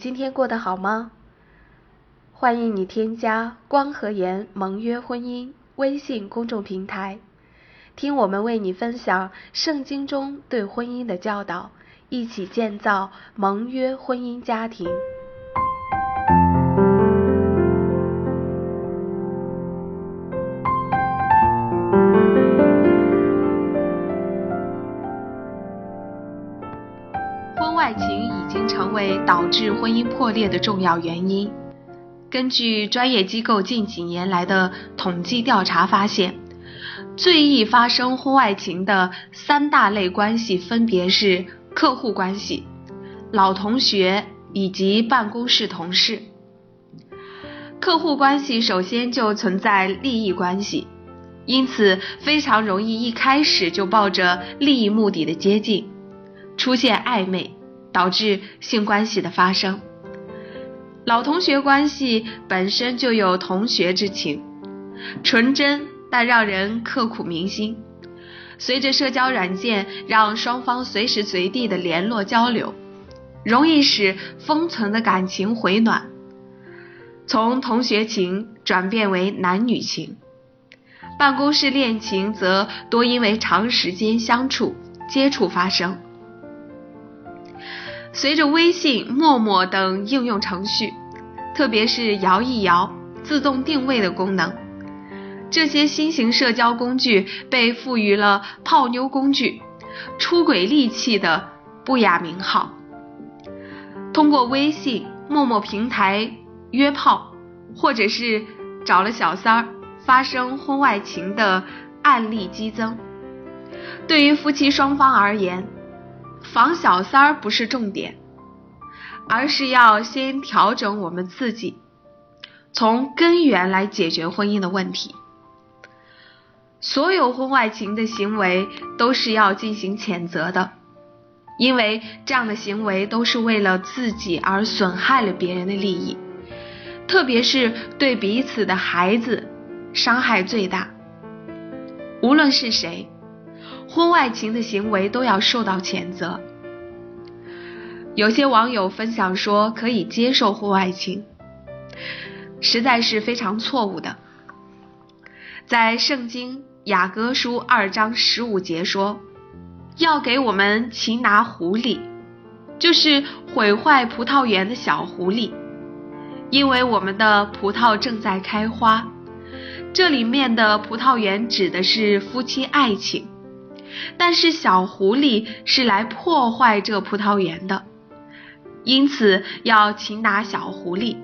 今天过得好吗？欢迎你添加光和颜盟约婚姻微信公众平台，听我们为你分享圣经中对婚姻的教导，一起建造盟约婚姻家庭。婚外情已经成为导致婚姻破裂的重要原因。根据专业机构近几年来的统计调查发现，最易发生婚外情的三大类关系分别是客户关系、老同学以及办公室同事。客户关系首先就存在利益关系，因此非常容易一开始就抱着利益目的的接近，出现暧昧，导致性关系的发生。老同学关系本身就有同学之情，纯真但让人刻骨铭心。随着社交软件让双方随时随地的联络交流，容易使封存的感情回暖，从同学情转变为男女情。办公室恋情则多因为长时间相处接触发生。随着微信、陌陌等应用程序，特别是摇一摇、自动定位的功能，这些新型社交工具被赋予了“泡妞工具”“出轨利器”的不雅名号。通过微信、陌陌平台约炮，或者是找了小三儿发生婚外情的案例激增。对于夫妻双方而言，防小三儿不是重点，而是要先调整我们自己，从根源来解决婚姻的问题。所有婚外情的行为都是要进行谴责的，因为这样的行为都是为了自己而损害了别人的利益，特别是对彼此的孩子伤害最大。无论是谁。婚外情的行为都要受到谴责。有些网友分享说可以接受婚外情，实在是非常错误的。在圣经雅各书二章十五节说，要给我们擒拿狐狸，就是毁坏葡萄园的小狐狸，因为我们的葡萄正在开花。这里面的葡萄园指的是夫妻爱情。但是小狐狸是来破坏这葡萄园的，因此要擒拿小狐狸，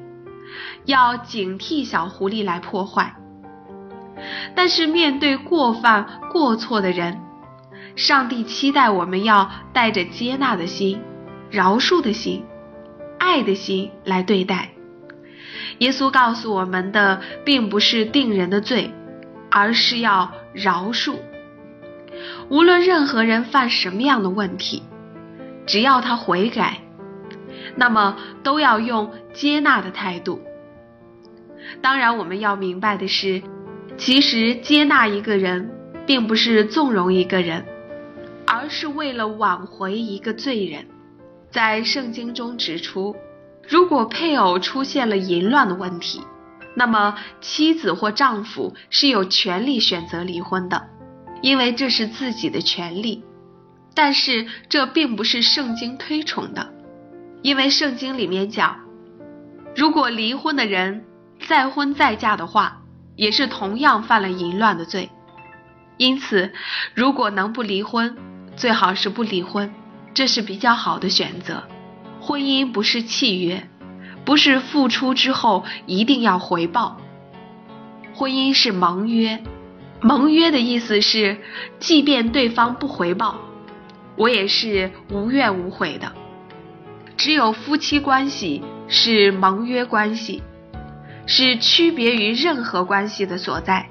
要警惕小狐狸来破坏。但是面对过犯过错的人，上帝期待我们要带着接纳的心、饶恕的心、爱的心来对待。耶稣告诉我们的，并不是定人的罪，而是要饶恕。无论任何人犯什么样的问题，只要他悔改，那么都要用接纳的态度。当然，我们要明白的是，其实接纳一个人，并不是纵容一个人，而是为了挽回一个罪人。在圣经中指出，如果配偶出现了淫乱的问题，那么妻子或丈夫是有权利选择离婚的。因为这是自己的权利，但是这并不是圣经推崇的，因为圣经里面讲，如果离婚的人再婚再嫁的话，也是同样犯了淫乱的罪。因此，如果能不离婚，最好是不离婚，这是比较好的选择。婚姻不是契约，不是付出之后一定要回报，婚姻是盟约。盟约的意思是，即便对方不回报，我也是无怨无悔的。只有夫妻关系是盟约关系，是区别于任何关系的所在。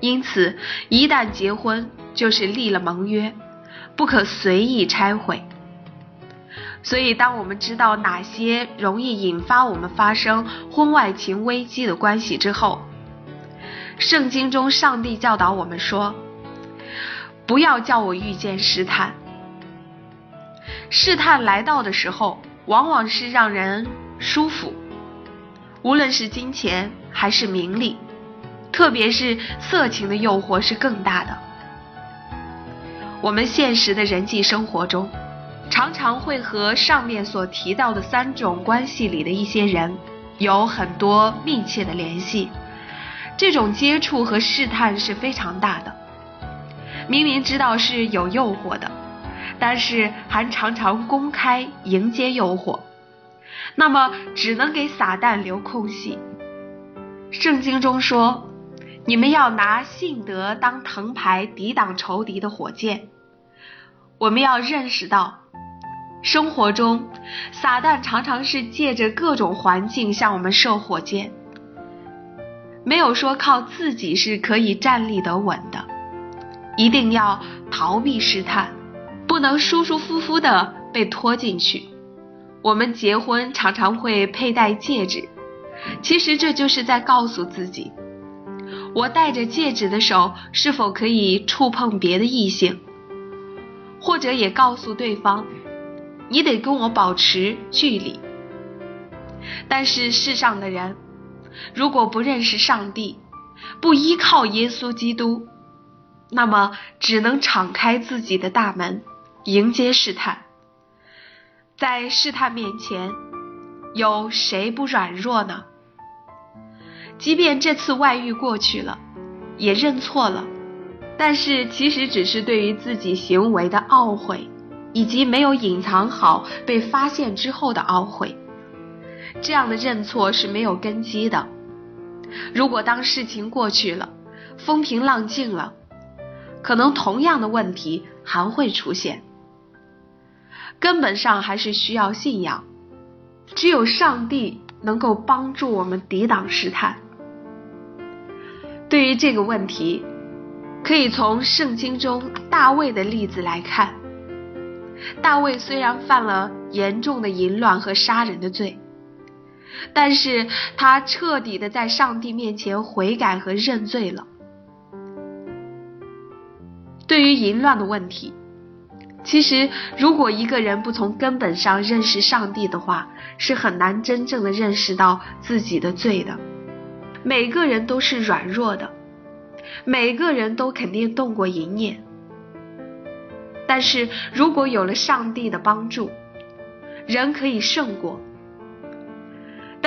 因此，一旦结婚，就是立了盟约，不可随意拆毁。所以，当我们知道哪些容易引发我们发生婚外情危机的关系之后，圣经中，上帝教导我们说：“不要叫我遇见试探。试探来到的时候，往往是让人舒服，无论是金钱还是名利，特别是色情的诱惑是更大的。我们现实的人际生活中，常常会和上面所提到的三种关系里的一些人有很多密切的联系，这种接触和试探是非常大的。明明知道是有诱惑的，但是还常常公开迎接诱惑，那么只能给撒旦留空隙。圣经中说：“你们要拿信德当藤牌，抵挡仇敌的火箭。”我们要认识到，生活中撒旦常常是借着各种环境向我们射火箭，没有说靠自己是可以站立得稳的。一定要逃避试探，不能舒舒服服的被拖进去。我们结婚常常会佩戴戒指，其实这就是在告诉自己：我戴着戒指的手是否可以触碰别的异性？或者也告诉对方，你得跟我保持距离。但是世上的人，如果不认识上帝，不依靠耶稣基督。那么只能敞开自己的大门，迎接试探。在试探面前，有谁不软弱呢？即便这次外遇过去了，也认错了，但是其实只是对于自己行为的懊悔，以及没有隐藏好被发现之后的懊悔。这样的认错是没有根基的。如果当事情过去了，风平浪静了。可能同样的问题还会出现，根本上还是需要信仰，只有上帝能够帮助我们抵挡试探。对于这个问题，可以从圣经中大卫的例子来看。大卫虽然犯了严重的淫乱和杀人的罪，但是他彻底的在上帝面前悔改和认罪了。对于淫乱的问题，其实如果一个人不从根本上认识上帝的话，是很难真正的认识到自己的罪的。每个人都是软弱的，每个人都肯定动过淫念。但是如果有了上帝的帮助，人可以胜过。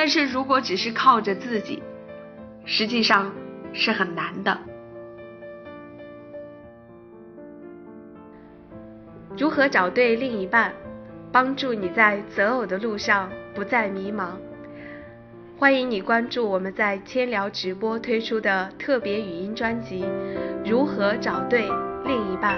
但是如果只是靠着自己，实际上是很难的。如何找对另一半，帮助你在择偶的路上不再迷茫？欢迎你关注我们在千聊直播推出的特别语音专辑《如何找对另一半》。